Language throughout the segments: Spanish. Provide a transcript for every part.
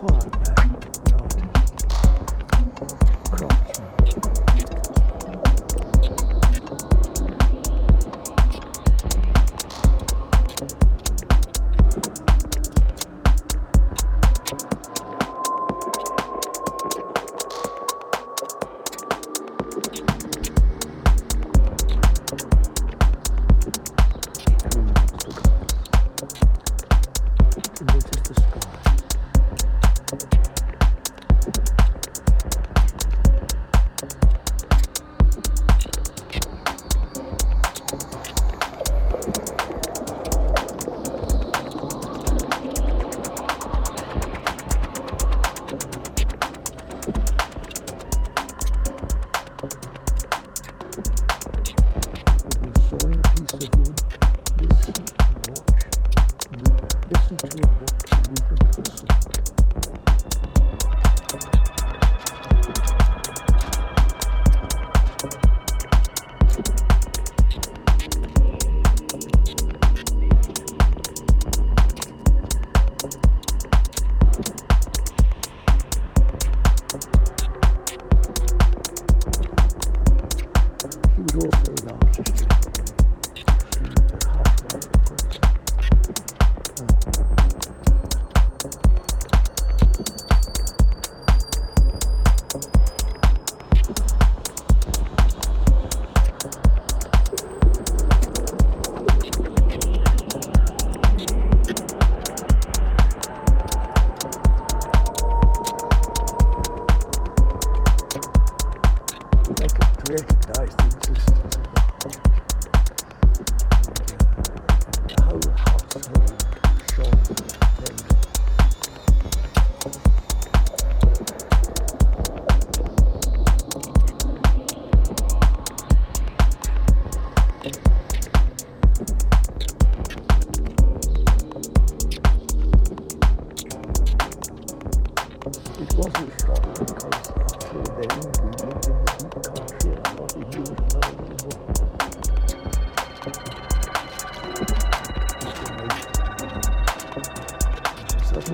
错了。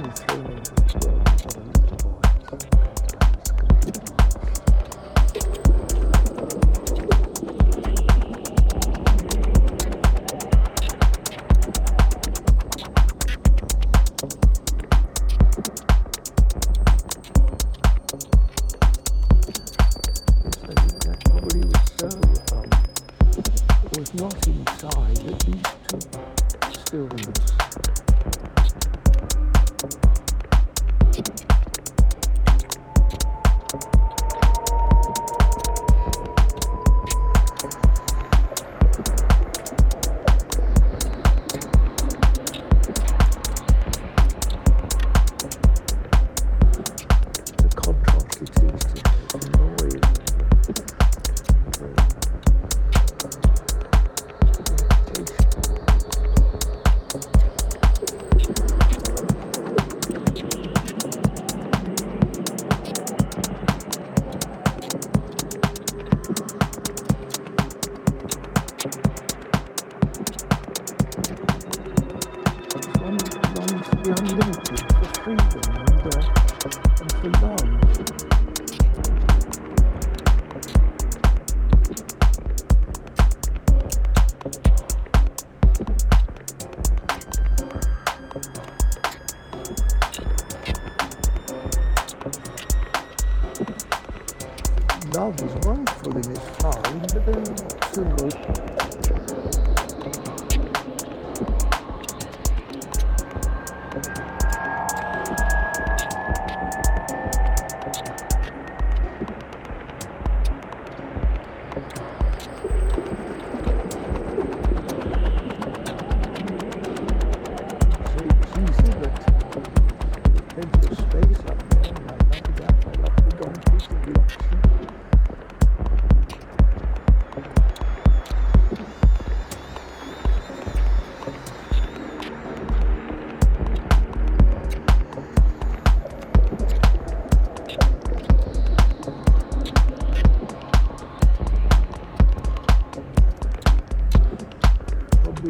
truth.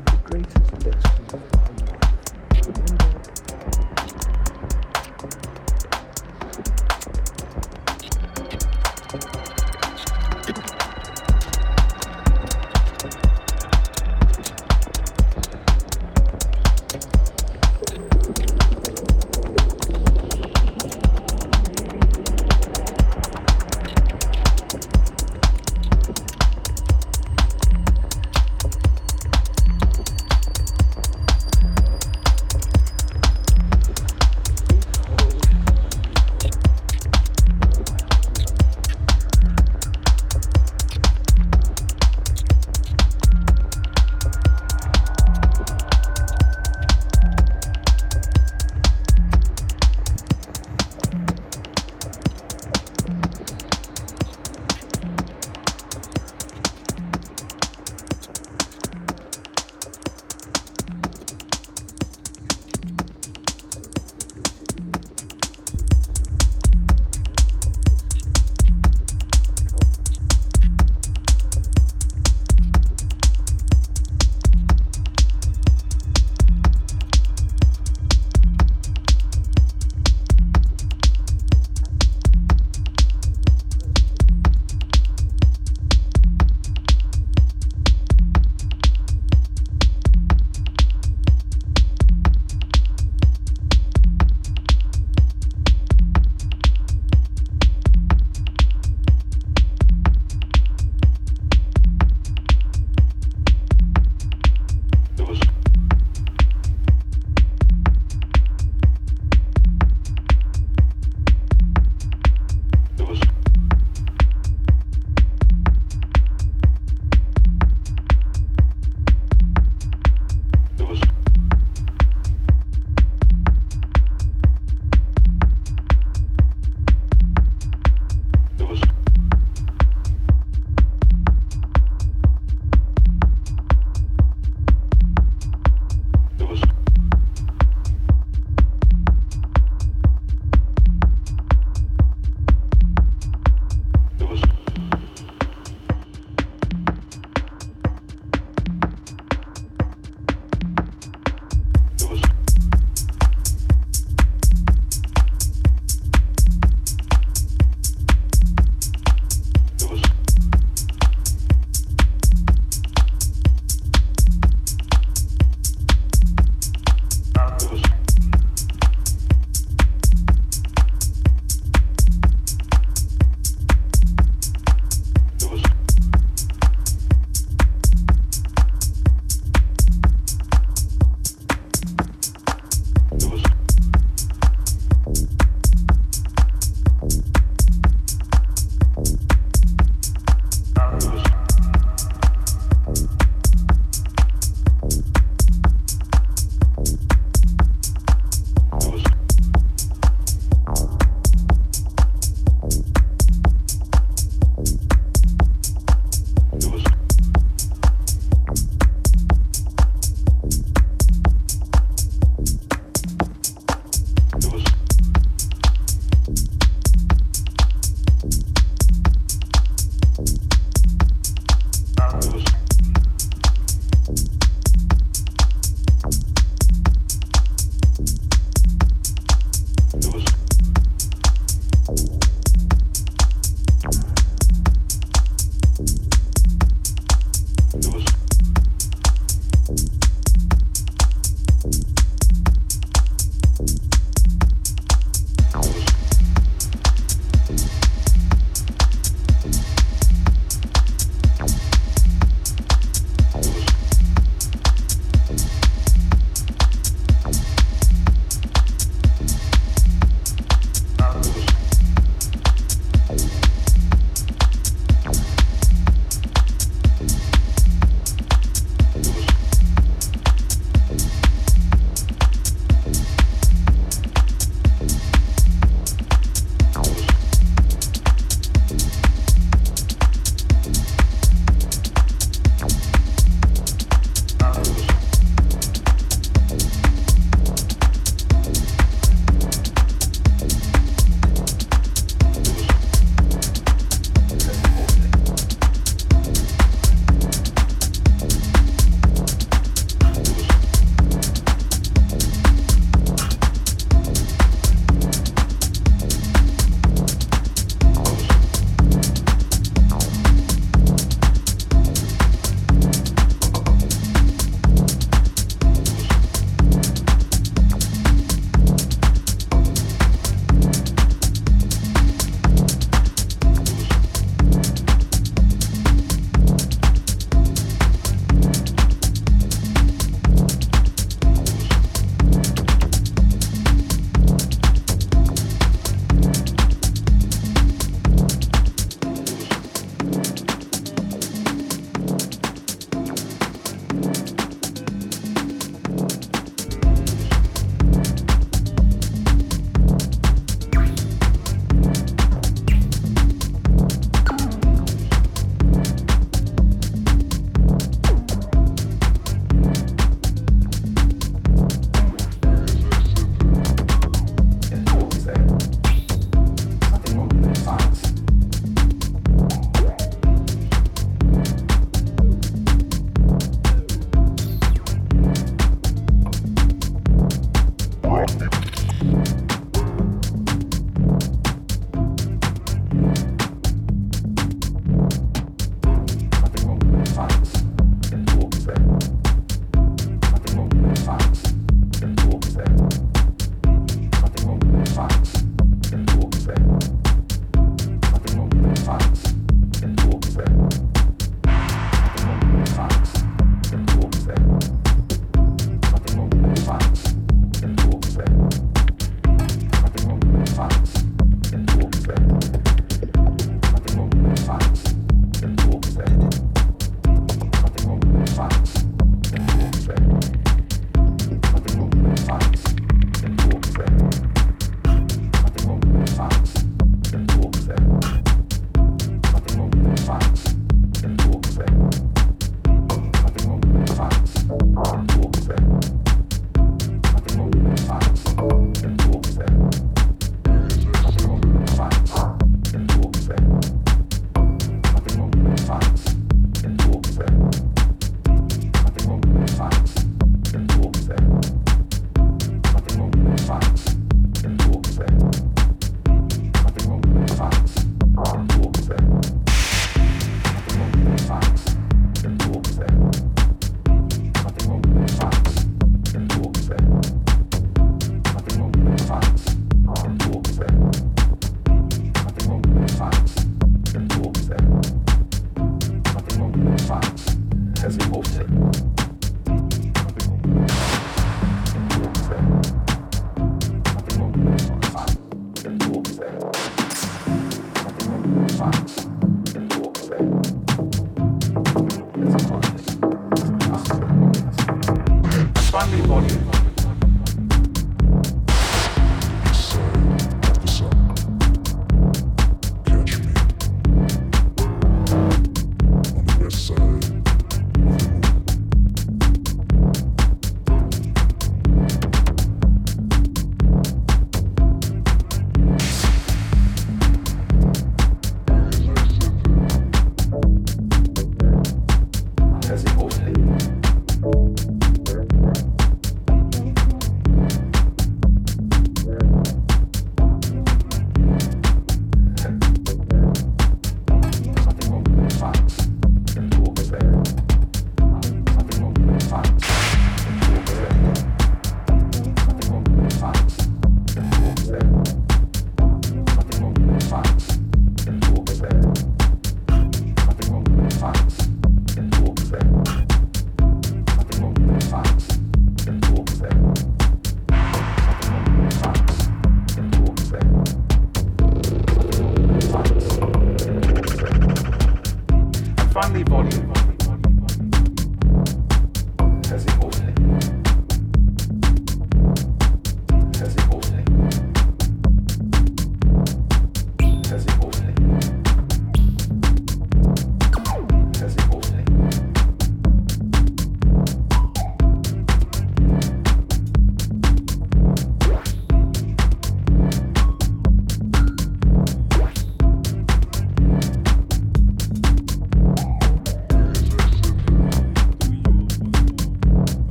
the greatest lesson of our life.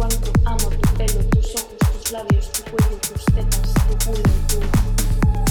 cuánto amo tu pelo, tus ojos, tus labios, tu cuello, tus tetas, tu culo, tu...